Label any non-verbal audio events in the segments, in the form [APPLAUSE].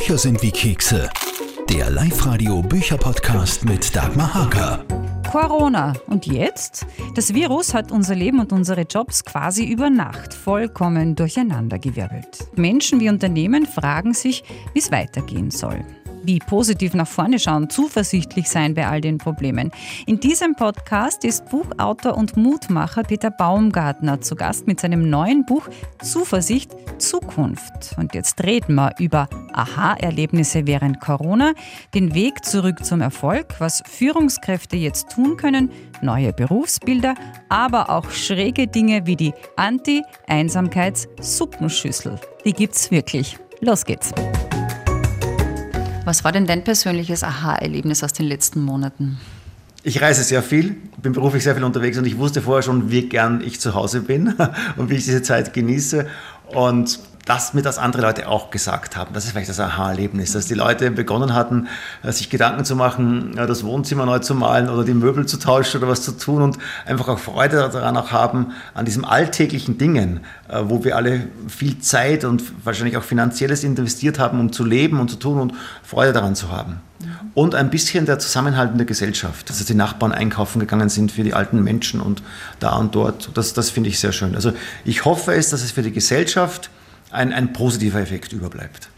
Bücher sind wie Kekse. Der Live-Radio Bücherpodcast mit Dagmar Haker. Corona. Und jetzt? Das Virus hat unser Leben und unsere Jobs quasi über Nacht vollkommen durcheinandergewirbelt. Menschen wie Unternehmen fragen sich, wie es weitergehen soll wie positiv nach vorne schauen, zuversichtlich sein bei all den Problemen. In diesem Podcast ist Buchautor und Mutmacher Peter Baumgartner zu Gast mit seinem neuen Buch Zuversicht Zukunft. Und jetzt reden wir über Aha-Erlebnisse während Corona, den Weg zurück zum Erfolg, was Führungskräfte jetzt tun können, neue Berufsbilder, aber auch schräge Dinge wie die Anti-Einsamkeits-Suppenschüssel. Die gibt's wirklich. Los geht's. Was war denn dein persönliches Aha-Erlebnis aus den letzten Monaten? Ich reise sehr viel, bin beruflich sehr viel unterwegs und ich wusste vorher schon, wie gern ich zu Hause bin [LAUGHS] und wie ich diese Zeit genieße. Und dass mir das andere Leute auch gesagt haben. Das ist vielleicht das Aha-Erlebnis, dass die Leute begonnen hatten, äh, sich Gedanken zu machen, das Wohnzimmer neu zu malen oder die Möbel zu tauschen oder was zu tun und einfach auch Freude daran auch haben, an diesen alltäglichen Dingen, äh, wo wir alle viel Zeit und wahrscheinlich auch finanzielles investiert haben, um zu leben und zu tun und Freude daran zu haben. Und ein bisschen der Zusammenhalt in der Gesellschaft, dass die Nachbarn einkaufen gegangen sind für die alten Menschen und da und dort. Das, das finde ich sehr schön. Also ich hoffe es, dass es für die Gesellschaft ein, ein positiver Effekt überbleibt.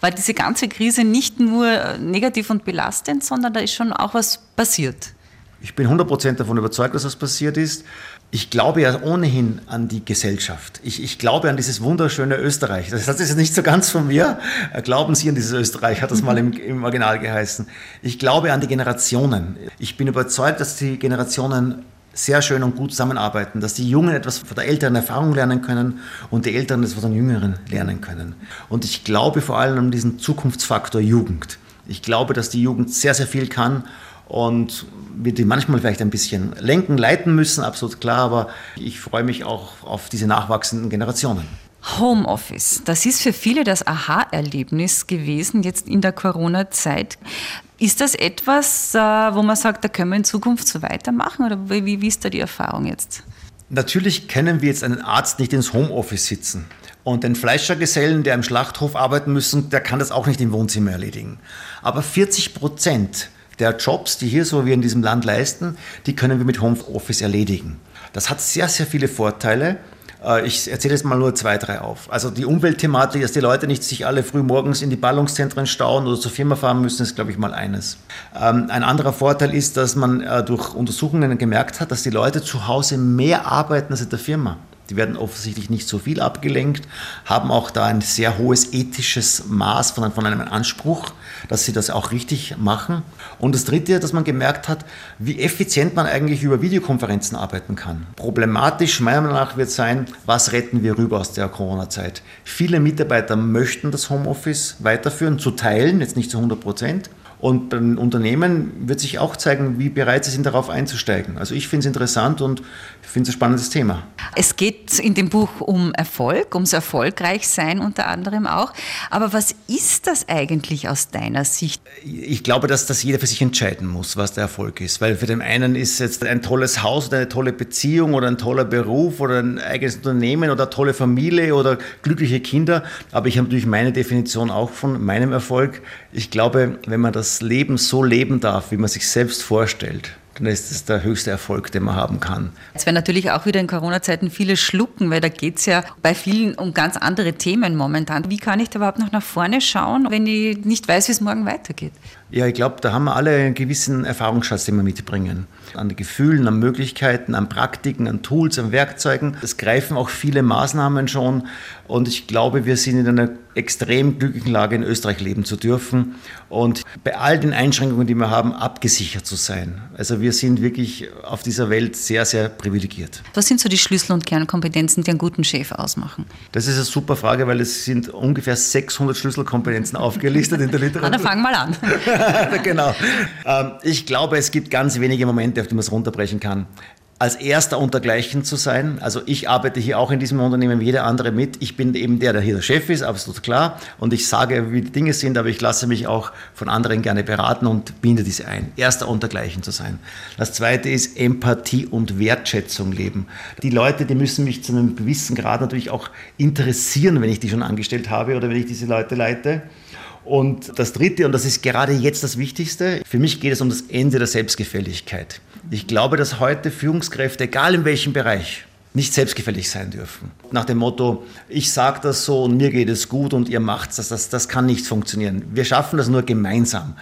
War diese ganze Krise nicht nur negativ und belastend, sondern da ist schon auch was passiert? Ich bin 100% davon überzeugt, dass das passiert ist. Ich glaube ja ohnehin an die Gesellschaft. Ich, ich glaube an dieses wunderschöne Österreich. Das, das ist nicht so ganz von mir. Glauben Sie an dieses Österreich, hat das mal im, im Original geheißen. Ich glaube an die Generationen. Ich bin überzeugt, dass die Generationen sehr schön und gut zusammenarbeiten, dass die Jungen etwas von der älteren Erfahrung lernen können und die Älteren etwas von den Jüngeren lernen können. Und ich glaube vor allem an diesen Zukunftsfaktor Jugend. Ich glaube, dass die Jugend sehr, sehr viel kann und wir die manchmal vielleicht ein bisschen lenken, leiten müssen, absolut klar, aber ich freue mich auch auf diese nachwachsenden Generationen. Homeoffice, das ist für viele das Aha-Erlebnis gewesen jetzt in der Corona-Zeit. Ist das etwas, äh, wo man sagt, da können wir in Zukunft so weitermachen oder wie, wie ist da die Erfahrung jetzt? Natürlich können wir jetzt einen Arzt nicht ins Homeoffice sitzen. Und den Fleischergesellen, der im Schlachthof arbeiten müssen, der kann das auch nicht im Wohnzimmer erledigen. Aber 40 Prozent der Jobs, die hier so wir in diesem Land leisten, die können wir mit Homeoffice erledigen. Das hat sehr, sehr viele Vorteile. Äh, ich erzähle jetzt mal nur zwei, drei auf. Also die Umweltthematik, dass die Leute nicht sich alle früh morgens in die Ballungszentren stauen oder zur Firma fahren müssen, ist, glaube ich, mal eines. Ähm, ein anderer Vorteil ist, dass man äh, durch Untersuchungen gemerkt hat, dass die Leute zu Hause mehr arbeiten als in der Firma. Die werden offensichtlich nicht so viel abgelenkt, haben auch da ein sehr hohes ethisches Maß von, von einem Anspruch, dass sie das auch richtig machen. Und das Dritte, dass man gemerkt hat, wie effizient man eigentlich über Videokonferenzen arbeiten kann. Problematisch meiner Meinung nach wird sein, was retten wir rüber aus der Corona-Zeit. Viele Mitarbeiter möchten das Homeoffice weiterführen, zu teilen, jetzt nicht zu 100 Prozent. Und beim Unternehmen wird sich auch zeigen, wie bereit sie sind, darauf einzusteigen. Also ich finde es interessant und finde es ein spannendes Thema. Es geht in dem Buch um Erfolg, ums Erfolgreichsein unter anderem auch. Aber was ist das eigentlich aus deiner Sicht? Ich glaube, dass das jeder für sich entscheiden muss, was der Erfolg ist. Weil für den einen ist jetzt ein tolles Haus oder eine tolle Beziehung oder ein toller Beruf oder ein eigenes Unternehmen oder eine tolle Familie oder glückliche Kinder. Aber ich habe natürlich meine Definition auch von meinem Erfolg. Ich glaube, wenn man das Leben so leben darf, wie man sich selbst vorstellt, dann ist das der höchste Erfolg, den man haben kann. Es werden natürlich auch wieder in Corona-Zeiten viele schlucken, weil da geht es ja bei vielen um ganz andere Themen momentan. Wie kann ich da überhaupt noch nach vorne schauen, wenn ich nicht weiß, wie es morgen weitergeht? Ja, ich glaube, da haben wir alle einen gewissen Erfahrungsschatz, den wir mitbringen. An Gefühlen, an Möglichkeiten, an Praktiken, an Tools, an Werkzeugen. Es greifen auch viele Maßnahmen schon. Und ich glaube, wir sind in einer extrem glücklichen Lage, in Österreich leben zu dürfen und bei all den Einschränkungen, die wir haben, abgesichert zu sein. Also wir sind wirklich auf dieser Welt sehr, sehr privilegiert. Was sind so die Schlüssel- und Kernkompetenzen, die einen guten Chef ausmachen? Das ist eine super Frage, weil es sind ungefähr 600 Schlüsselkompetenzen aufgelistet in der Literatur. [LAUGHS] Na, dann fang mal an. [LAUGHS] genau. Ähm, ich glaube, es gibt ganz wenige Momente, auf die man es runterbrechen kann als erster untergleichen zu sein. Also ich arbeite hier auch in diesem Unternehmen wie jeder andere mit. Ich bin eben der, der hier der Chef ist, absolut klar. Und ich sage, wie die Dinge sind, aber ich lasse mich auch von anderen gerne beraten und binde diese ein. Erster untergleichen zu sein. Das zweite ist Empathie und Wertschätzung leben. Die Leute, die müssen mich zu einem gewissen Grad natürlich auch interessieren, wenn ich die schon angestellt habe oder wenn ich diese Leute leite. Und das Dritte, und das ist gerade jetzt das Wichtigste, für mich geht es um das Ende der Selbstgefälligkeit. Ich glaube, dass heute Führungskräfte, egal in welchem Bereich, nicht selbstgefällig sein dürfen. Nach dem Motto, ich sage das so und mir geht es gut und ihr macht das, das, das kann nicht funktionieren. Wir schaffen das nur gemeinsam.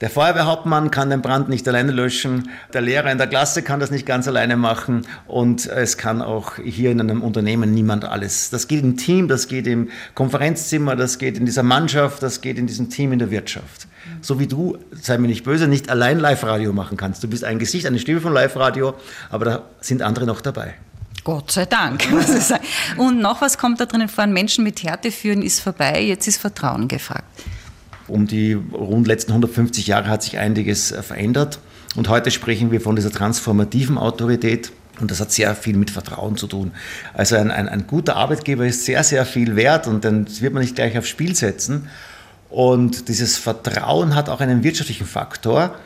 Der Feuerwehrhauptmann kann den Brand nicht alleine löschen, der Lehrer in der Klasse kann das nicht ganz alleine machen und es kann auch hier in einem Unternehmen niemand alles. Das geht im Team, das geht im Konferenzzimmer, das geht in dieser Mannschaft, das geht in diesem Team in der Wirtschaft. So wie du, sei mir nicht böse, nicht allein Live-Radio machen kannst. Du bist ein Gesicht, eine Stimme von Live-Radio, aber da sind andere noch dabei. Gott sei Dank, [LAUGHS] muss ich sagen. Und noch was kommt da drinnen vor, Menschen mit Härte führen ist vorbei, jetzt ist Vertrauen gefragt um die rund letzten 150 Jahre hat sich einiges äh, verändert. Und heute sprechen wir von dieser transformativen Autorität. Und das hat sehr viel mit Vertrauen zu tun. Also ein, ein, ein guter Arbeitgeber ist sehr, sehr viel wert und dann wird man nicht gleich aufs Spiel setzen. Und dieses Vertrauen hat auch einen wirtschaftlichen Faktor.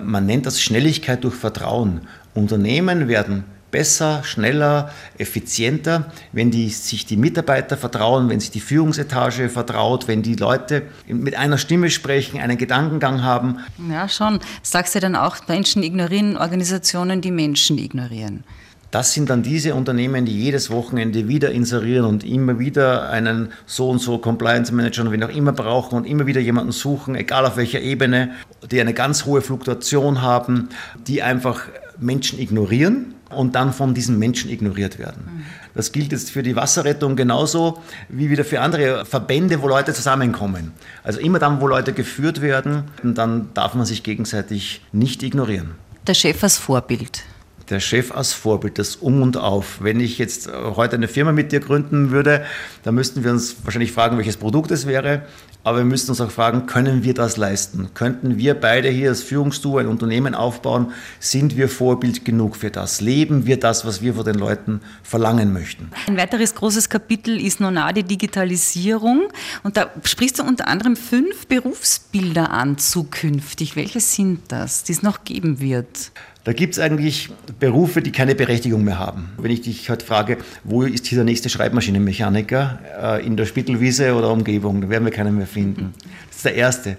Man nennt das Schnelligkeit durch Vertrauen. Unternehmen werden besser, schneller, effizienter, wenn die, sich die Mitarbeiter vertrauen, wenn sich die Führungsetage vertraut, wenn die Leute mit einer Stimme sprechen, einen Gedankengang haben. Ja, schon. Sagst du dann auch, Menschen ignorieren Organisationen, die Menschen ignorieren. Das sind dann diese Unternehmen, die jedes Wochenende wieder inserieren und immer wieder einen so und so Compliance Manager und wen auch immer brauchen und immer wieder jemanden suchen, egal auf welcher Ebene, die eine ganz hohe Fluktuation haben, die einfach Menschen ignorieren und dann von diesen Menschen ignoriert werden. Das gilt jetzt für die Wasserrettung genauso wie wieder für andere Verbände, wo Leute zusammenkommen. Also immer dann, wo Leute geführt werden, dann darf man sich gegenseitig nicht ignorieren. Der Chef als Vorbild der Chef als Vorbild, das Um und Auf. Wenn ich jetzt äh, heute eine Firma mit dir gründen würde, dann müssten wir uns wahrscheinlich fragen, welches Produkt es wäre. Aber wir müssten uns auch fragen, können wir das leisten? Könnten wir beide hier als Führungsduo ein Unternehmen aufbauen? Sind wir Vorbild genug für das? Leben wir das, was wir von den Leuten verlangen möchten? Ein weiteres großes Kapitel ist Nonade Digitalisierung. Und da sprichst du unter anderem fünf Berufsbilder an zukünftig. Welche sind das, die es noch geben wird? Da gibt es eigentlich Berufe, die keine Berechtigung mehr haben. Wenn ich dich heute frage, wo ist hier der nächste Schreibmaschinenmechaniker äh, in der Spittelwiese oder Umgebung, da werden wir keinen mehr finden. Das ist der erste.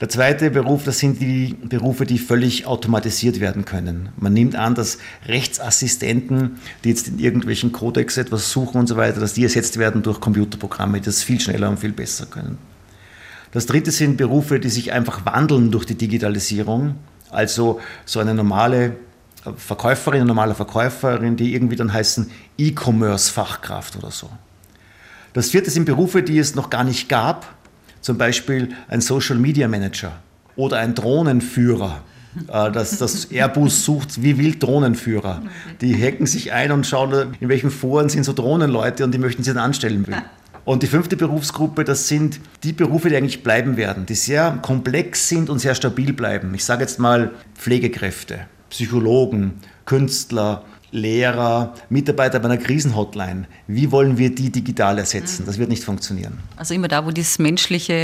Der zweite Beruf, das sind die Berufe, die völlig automatisiert werden können. Man nimmt an, dass Rechtsassistenten, die jetzt in irgendwelchen Codex etwas suchen und so weiter, dass die ersetzt werden durch Computerprogramme, die das viel schneller und viel besser können. Das dritte sind Berufe, die sich einfach wandeln durch die Digitalisierung also so eine normale Verkäuferin, eine normale Verkäuferin, die irgendwie dann heißen E-Commerce-Fachkraft oder so. Das vierte sind Berufe, die es noch gar nicht gab, zum Beispiel ein Social Media Manager oder ein Drohnenführer. Äh, das, das Airbus sucht wie wild Drohnenführer. Die hacken sich ein und schauen, in welchen Foren sind so Drohnenleute und die möchten sie dann anstellen will. Und die fünfte Berufsgruppe, das sind die Berufe, die eigentlich bleiben werden, die sehr komplex sind und sehr stabil bleiben. Ich sage jetzt mal Pflegekräfte, Psychologen, Künstler, Lehrer, Mitarbeiter bei einer Krisenhotline. Wie wollen wir die digital ersetzen? Das wird nicht funktionieren. Also immer da, wo das menschliche,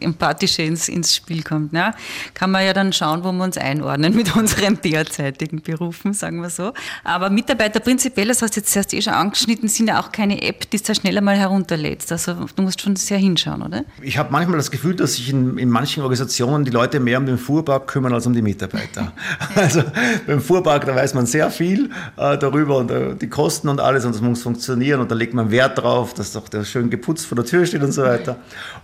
empathische ins, ins Spiel kommt, ne? kann man ja dann schauen, wo wir uns einordnen mit unseren derzeitigen Berufen, sagen wir so. Aber Mitarbeiter prinzipiell, das hast du jetzt erst eh schon angeschnitten, sind ja auch keine App, die du schnell einmal herunterlädst. Also du musst schon sehr hinschauen, oder? Ich habe manchmal das Gefühl, dass sich in, in manchen Organisationen die Leute mehr um den Fuhrpark kümmern als um die Mitarbeiter. [LAUGHS] also beim Fuhrpark, da weiß man sehr viel äh, darüber und äh, die Kosten und alles und das muss funktionieren und da legt man Wert drauf, dass doch der schön geputzt vor der Tür steht und so weiter.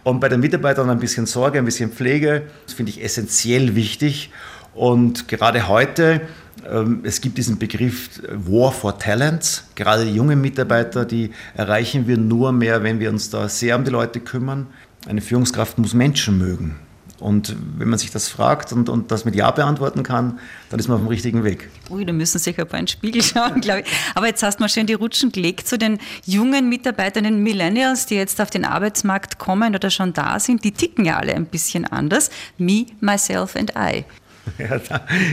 Und bei den Mitarbeitern ein bisschen Sorge, ein bisschen Pflege, das finde ich essentiell wichtig. Und gerade heute, ähm, es gibt diesen Begriff War for Talents. Gerade die jungen Mitarbeiter, die erreichen wir nur mehr, wenn wir uns da sehr um die Leute kümmern. Eine Führungskraft muss Menschen mögen. Und wenn man sich das fragt und, und das mit Ja beantworten kann, dann ist man auf dem richtigen Weg. Ui, da müssen sich ein paar in den Spiegel schauen, glaube ich. Aber jetzt hast du mal schön die Rutschen gelegt zu den jungen Mitarbeitern, den Millennials, die jetzt auf den Arbeitsmarkt kommen oder schon da sind. Die ticken ja alle ein bisschen anders. Me, myself and I. [LAUGHS] Ja,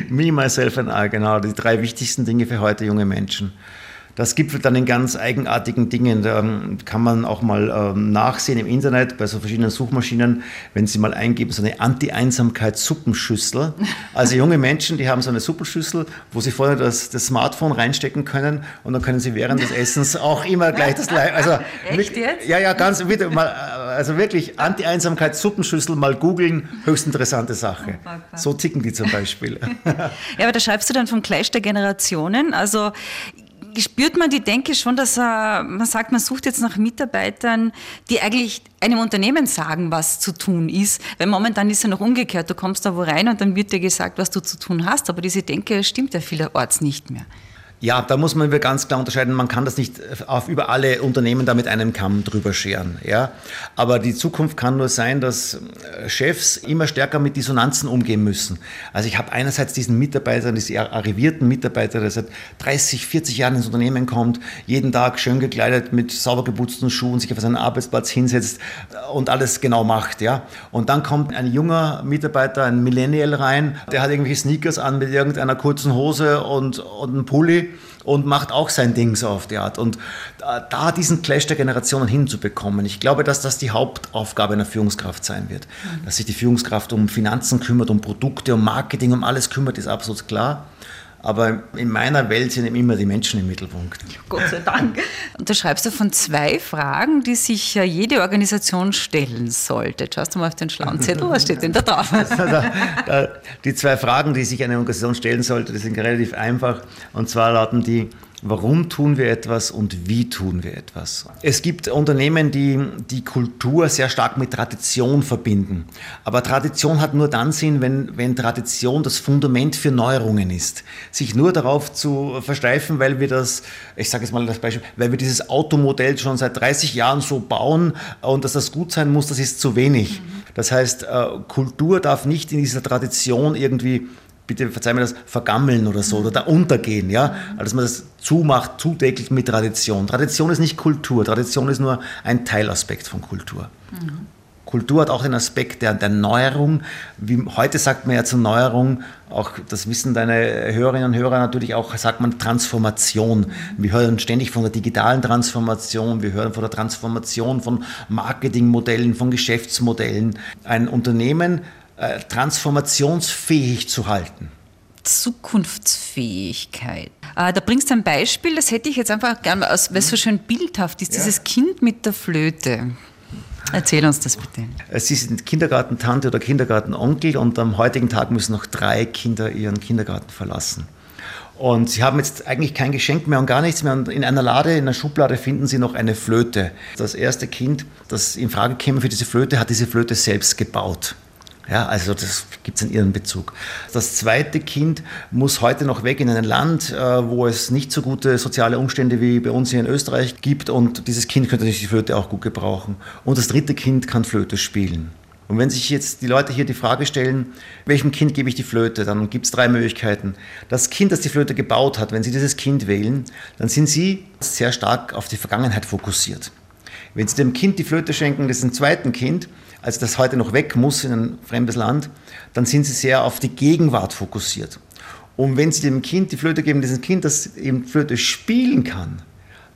me, myself and I, genau. Die drei wichtigsten Dinge für heute junge Menschen. Das gipfelt dann in ganz eigenartigen Dingen. Da ähm, kann man auch mal ähm, nachsehen im Internet bei so verschiedenen Suchmaschinen, wenn Sie mal eingeben, so eine Anti-Einsamkeit-Suppenschüssel. Also junge Menschen, die haben so eine Suppenschüssel, wo sie vorne das, das Smartphone reinstecken können und dann können sie während des Essens auch immer gleich das Live. Also, [LAUGHS] Echt jetzt? Ja, ja, ganz wieder mal, also wirklich Anti-Einsamkeit-Suppenschüssel mal googeln, höchst interessante Sache. So ticken die zum Beispiel. [LAUGHS] Ja, aber da schreibst du dann vom Clash der Generationen. Also spürt man die Denke schon, dass äh, man sagt, man sucht jetzt nach Mitarbeitern, die eigentlich einem Unternehmen sagen, was zu tun ist. Weil momentan ist ja noch umgekehrt. Du kommst da wo rein und dann wird dir gesagt, was du zu tun hast. Aber diese Denke stimmt ja vielerorts nicht mehr. Ja, da muss man ganz klar unterscheiden. Man kann das nicht auf über alle Unternehmen da mit einem Kamm drüber scheren. Ja? Aber die Zukunft kann nur sein, dass äh, Chefs immer stärker mit Dissonanzen umgehen müssen. Also ich habe einerseits diesen Mitarbeiter, diesen arrivierten Mitarbeiter, der seit 30, 40 Jahren ins Unternehmen kommt, jeden Tag schön gekleidet mit sauber geputzten Schuhen, sich auf seinen Arbeitsplatz hinsetzt und alles genau macht. Ja? Und dann kommt ein junger Mitarbeiter, ein Millennial rein, der hat irgendwelche Sneakers an mit irgendeiner kurzen Hose und, und einem Pulli und macht auch sein Ding so auf die Art. Und da diesen Clash der Generationen hinzubekommen, ich glaube, dass das die Hauptaufgabe einer Führungskraft sein wird. Dass sich die Führungskraft um Finanzen kümmert, um Produkte, um Marketing, um alles kümmert, ist absolut klar. Aber in meiner Welt sind immer die Menschen im Mittelpunkt. Gott sei Dank. Und da schreibst du von zwei Fragen, die sich jede Organisation stellen sollte. schaust du mal auf den schlauen Zettel, was steht denn da drauf? [LAUGHS] die zwei Fragen, die sich eine Organisation stellen sollte, die sind relativ einfach. Und zwar lauten die, Warum tun wir etwas und wie tun wir etwas? Es gibt Unternehmen, die die Kultur sehr stark mit Tradition verbinden. Aber Tradition hat nur dann Sinn, wenn, wenn Tradition das Fundament für Neuerungen ist. Sich nur darauf zu versteifen, weil wir das, ich sage jetzt mal das Beispiel, weil wir dieses Automodell schon seit 30 Jahren so bauen und dass das gut sein muss, das ist zu wenig. Das heißt, äh, Kultur darf nicht in dieser Tradition irgendwie bitte verzeih mir das, vergammeln oder so oder da untergehen, ja. Also, dass man das zumacht, zudeckelt mit Tradition. Tradition ist nicht Kultur, Tradition ist nur ein Teilaspekt von Kultur. Mhm. Kultur hat auch den Aspekt der, der Neuerung. Wie, heute sagt man ja zur Neuerung, auch das wissen deine Hörerinnen und Hörer natürlich auch, sagt man Transformation. Wir hören ständig von der digitalen Transformation, wir hören von der Transformation von Marketingmodellen, von Geschäftsmodellen. Ein Unternehmen äh, transformationsfähig zu halten. Zukunftsfähigkeit. Äh, da bringst du ein Beispiel, das hätte ich jetzt einfach gerne, weil es so schön bildhaft ist, ja. dieses Kind mit der Flöte. Erzähl uns das bitte. Äh, Sie sind Kindergartentante oder Kindergartenonkel und am heutigen Tag müssen noch drei Kinder ihren Kindergarten verlassen. Und sie haben jetzt eigentlich kein Geschenk mehr und gar nichts mehr. Und in einer Lade, in einer Schublade finden sie noch eine Flöte. Das erste Kind, das in Frage käme für diese Flöte, hat diese Flöte selbst gebaut. Ja, also das gibt es in ihren Bezug. Das zweite Kind muss heute noch weg in ein Land, äh, wo es nicht so gute soziale Umstände wie bei uns hier in Österreich gibt und dieses Kind könnte natürlich die Flöte auch gut gebrauchen. Und das dritte Kind kann Flöte spielen. Und wenn sich jetzt die Leute hier die Frage stellen, welchem Kind gebe ich die Flöte, dann gibt es drei Möglichkeiten. Das Kind, das die Flöte gebaut hat, wenn Sie dieses Kind wählen, dann sind Sie sehr stark auf die Vergangenheit fokussiert. Wenn Sie dem Kind die Flöte schenken, das ist ein zweiten Kind, also das heute noch weg muss in ein fremdes Land, dann sind sie sehr auf die Gegenwart fokussiert. Und wenn sie dem Kind die Flöte geben, dieses Kind, das eben Flöte spielen kann,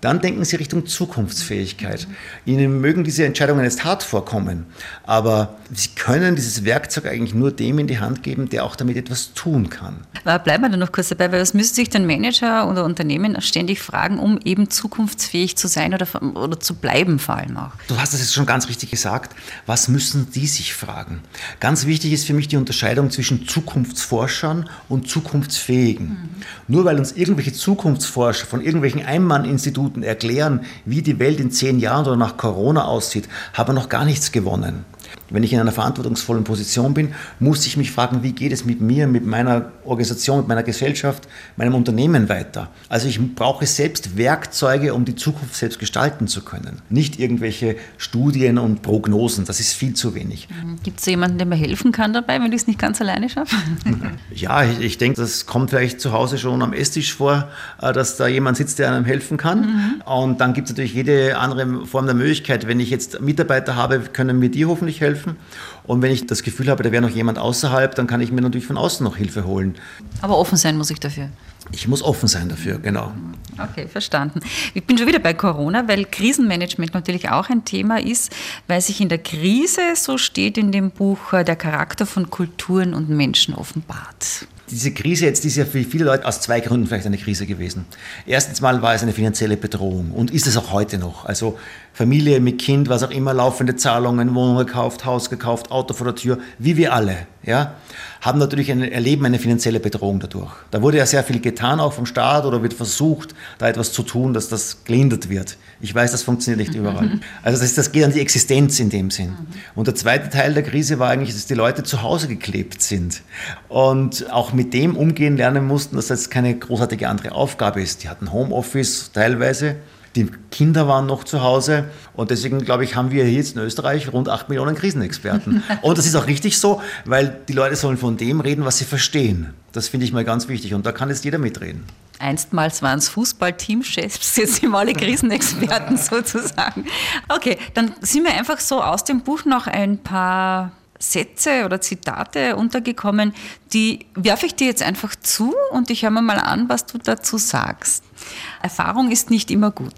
dann denken Sie Richtung Zukunftsfähigkeit. Ihnen mögen diese Entscheidungen jetzt hart vorkommen, aber Sie können dieses Werkzeug eigentlich nur dem in die Hand geben, der auch damit etwas tun kann. Bleiben wir da noch kurz dabei, weil was müssen sich dann Manager oder Unternehmen ständig fragen, um eben zukunftsfähig zu sein oder, oder zu bleiben vor allem auch? Du hast es jetzt schon ganz richtig gesagt. Was müssen die sich fragen? Ganz wichtig ist für mich die Unterscheidung zwischen Zukunftsforschern und Zukunftsfähigen. Mhm. Nur weil uns irgendwelche Zukunftsforscher von irgendwelchen Einmanninstituten Minuten erklären, wie die Welt in zehn Jahren oder nach Corona aussieht, habe noch gar nichts gewonnen. Wenn ich in einer verantwortungsvollen Position bin, muss ich mich fragen, wie geht es mit mir, mit meiner Organisation, mit meiner Gesellschaft, meinem Unternehmen weiter. Also ich brauche selbst Werkzeuge, um die Zukunft selbst gestalten zu können. Nicht irgendwelche Studien und Prognosen, das ist viel zu wenig. Mhm. Gibt es jemanden, der mir helfen kann dabei, wenn ich es nicht ganz alleine schaffe? [LAUGHS] ja, ich, ich, denke, das kommt vielleicht zu Hause schon am Esstisch vor, äh, dass da jemand sitzt, der einem helfen kann. Mhm. Und dann gibt es natürlich jede andere Form der Möglichkeit. Wenn ich jetzt Mitarbeiter habe, können mir die hoffentlich helfen helfen. Und wenn ich das Gefühl habe, da wäre noch jemand außerhalb, dann kann ich mir natürlich von außen noch Hilfe holen. Aber offen sein muss ich dafür. Ich muss offen sein dafür, genau. Okay, verstanden. Ich bin schon wieder bei Corona, weil Krisenmanagement natürlich auch ein Thema ist, weil sich in der Krise, so steht in dem Buch, äh, der Charakter von Kulturen und Menschen offenbart. Diese Krise jetzt ist ja für viele Leute aus zwei Gründen vielleicht eine Krise gewesen. Erstens mal war es eine finanzielle Bedrohung und ist es auch heute noch. Also Familie mit Kind, was auch immer, laufende Zahlungen, Wohnung gekauft, Haus gekauft, Auto vor der Tür, wie wir alle, ja, haben natürlich ein, erleben eine finanzielle Bedrohung dadurch. Da wurde ja sehr viel getan, auch vom Staat, oder wird versucht, da etwas zu tun, dass das gelindert wird. Ich weiß, das funktioniert nicht überall. Also das, das geht an die Existenz in dem Sinn. Und der zweite Teil der Krise war eigentlich, dass die Leute zu Hause geklebt sind und auch mit dem umgehen lernen mussten, dass das keine großartige andere Aufgabe ist. Die hatten Homeoffice teilweise. Die Kinder waren noch zu Hause und deswegen, glaube ich, haben wir hier jetzt in Österreich rund 8 Millionen Krisenexperten. [LAUGHS] Und das ist auch richtig so, weil die Leute sollen von dem reden, was sie verstehen. Das finde ich mal ganz wichtig und da kann jetzt jeder mitreden. Einstmals waren es Fußballteamchefs, [LAUGHS] jetzt sind wir alle Krisenexperten [LAUGHS] sozusagen. Okay, dann sind wir einfach so aus dem Buch noch ein paar Sätze oder Zitate untergekommen, die werfe ich dir jetzt einfach zu und ich höre mir mal an, was du dazu sagst. Erfahrung ist nicht immer gut.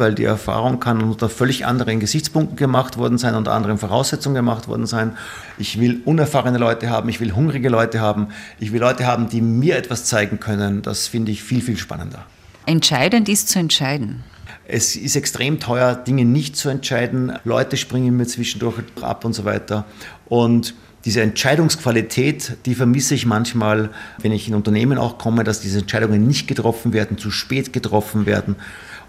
Weil die Erfahrung kann unter völlig anderen Gesichtspunkten gemacht worden sein, unter anderen Voraussetzungen gemacht worden sein. Ich will unerfahrene Leute haben, ich will hungrige Leute haben, ich will Leute haben, die mir etwas zeigen können. Das finde ich viel, viel spannender. Entscheidend ist zu entscheiden. Es ist extrem teuer, Dinge nicht zu entscheiden. Leute springen mir zwischendurch ab und so weiter. Und diese Entscheidungsqualität, die vermisse ich manchmal, wenn ich in Unternehmen auch komme, dass diese Entscheidungen nicht getroffen werden, zu spät getroffen werden.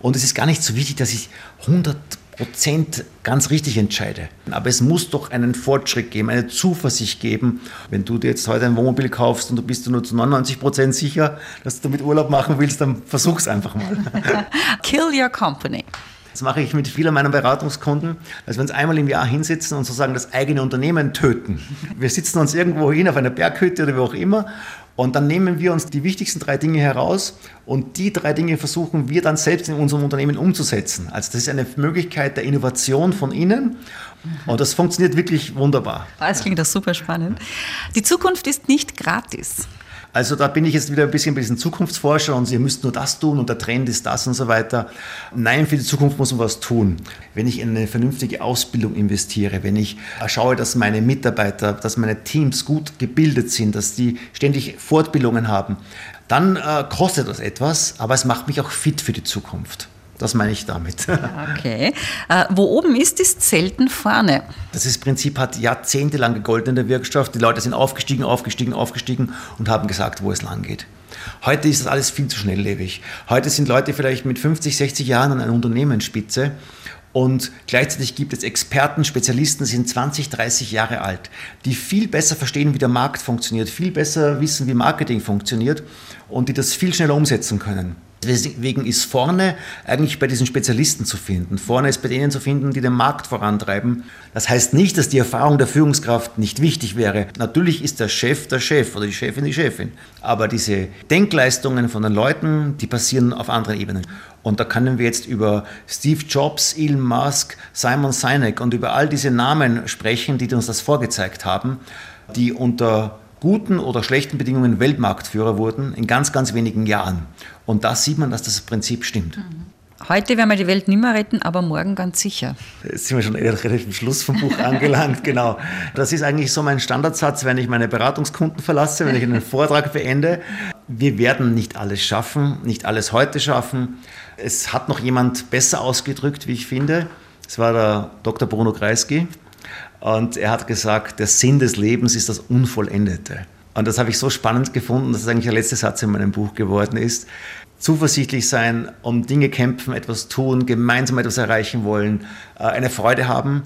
Und es ist gar nicht so wichtig, dass ich 100 Prozent ganz richtig entscheide. Aber es muss doch einen Fortschritt geben, eine Zuversicht geben. Wenn du dir jetzt heute ein Wohnmobil kaufst und du bist nur zu 99 Prozent sicher, dass du damit Urlaub machen willst, dann versuch's einfach mal. [LAUGHS] Kill your company. Das mache ich mit vielen meiner Beratungskunden, dass wir uns einmal im Jahr hinsetzen und sozusagen das eigene Unternehmen töten. Wir sitzen uns irgendwo hin auf einer Berghütte oder wie auch immer und dann nehmen wir uns die wichtigsten drei Dinge heraus und die drei Dinge versuchen wir dann selbst in unserem Unternehmen umzusetzen. Also das ist eine Möglichkeit der Innovation von innen und das funktioniert wirklich wunderbar. Das klingt das super spannend. Die Zukunft ist nicht gratis. Also da bin ich jetzt wieder ein bisschen bei diesen Zukunftsforscher und ihr müsst nur das tun und der Trend ist das und so weiter. Nein, für die Zukunft muss man was tun. Wenn ich in eine vernünftige Ausbildung investiere, wenn ich schaue, dass meine Mitarbeiter, dass meine Teams gut gebildet sind, dass die ständig Fortbildungen haben, dann äh, kostet das etwas, aber es macht mich auch fit für die Zukunft. Das meine ich damit. [LAUGHS] Okay. Äh, wo oben ist, ist selten vorne. Das ist Prinzip hat jahrzehntelang gegolten in der Wirtschaft. Die Leute sind aufgestiegen, aufgestiegen, aufgestiegen und haben gesagt, wo es lang geht. Heute ist das alles viel zu schnelllebig. Heute sind Leute vielleicht mit 50, 60 Jahren an einer Unternehmensspitze und gleichzeitig gibt es Experten, Spezialisten, die sind 20, 30 Jahre alt, die viel besser verstehen, wie der Markt funktioniert, viel besser wissen, wie Marketing funktioniert und die das viel schneller umsetzen können. Deswegen ist vorne eigentlich bei diesen Spezialisten zu finden. Vorne ist bei denen zu finden, die den Markt vorantreiben. Das heißt nicht, dass die Erfahrung der Führungskraft nicht wichtig wäre. Natürlich ist der Chef der Chef oder die Chefin die Chefin. Aber diese Denkleistungen von den Leuten, die passieren auf anderen Ebenen. Und da können wir jetzt über Steve Jobs, Elon Musk, Simon Sinek und über all diese Namen sprechen, die uns das vorgezeigt haben, die unter guten oder schlechten Bedingungen Weltmarktführer wurden in ganz, ganz wenigen Jahren. Und da sieht man, dass das Prinzip stimmt. Heute werden wir die Welt nicht mehr retten, aber morgen ganz sicher. Jetzt sind wir schon relativ am Schluss vom Buch [LAUGHS] angelangt, genau. Das ist eigentlich so mein Standardsatz, wenn ich meine Beratungskunden verlasse, wenn ich einen Vortrag beende. Wir werden nicht alles schaffen, nicht alles heute schaffen. Es hat noch jemand besser ausgedrückt, wie ich finde. Es war der Dr. Bruno Kreisky, und er hat gesagt, der Sinn des Lebens ist das Unvollendete. Und das habe ich so spannend gefunden, dass es eigentlich der letzte Satz in meinem Buch geworden ist. Zuversichtlich sein, um Dinge kämpfen, etwas tun, gemeinsam etwas erreichen wollen, äh, eine Freude haben,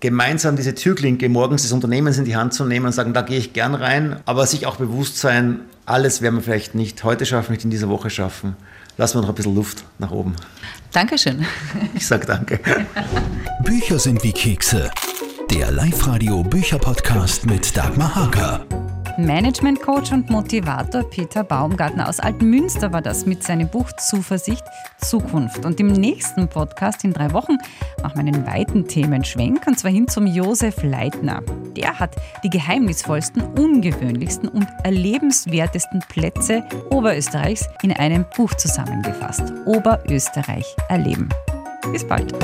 gemeinsam diese Türklinke morgens des Unternehmens in die Hand zu nehmen und sagen, da gehe ich gern rein, aber sich auch bewusst sein, alles werden wir vielleicht nicht heute schaffen, nicht in dieser Woche schaffen. Lassen wir noch ein bisschen Luft nach oben. Dankeschön. Ich sage danke. [LAUGHS] Bücher sind wie Kekse. Der Live-Radio Bücherpodcast mit Dagmar Hager. Management-Coach und Motivator Peter Baumgartner aus Altmünster war das mit seinem Buch Zuversicht Zukunft. Und im nächsten Podcast in drei Wochen machen wir einen weiten Themenschwenk und zwar hin zum Josef Leitner. Der hat die geheimnisvollsten, ungewöhnlichsten und erlebenswertesten Plätze Oberösterreichs in einem Buch zusammengefasst. Oberösterreich erleben. Bis bald.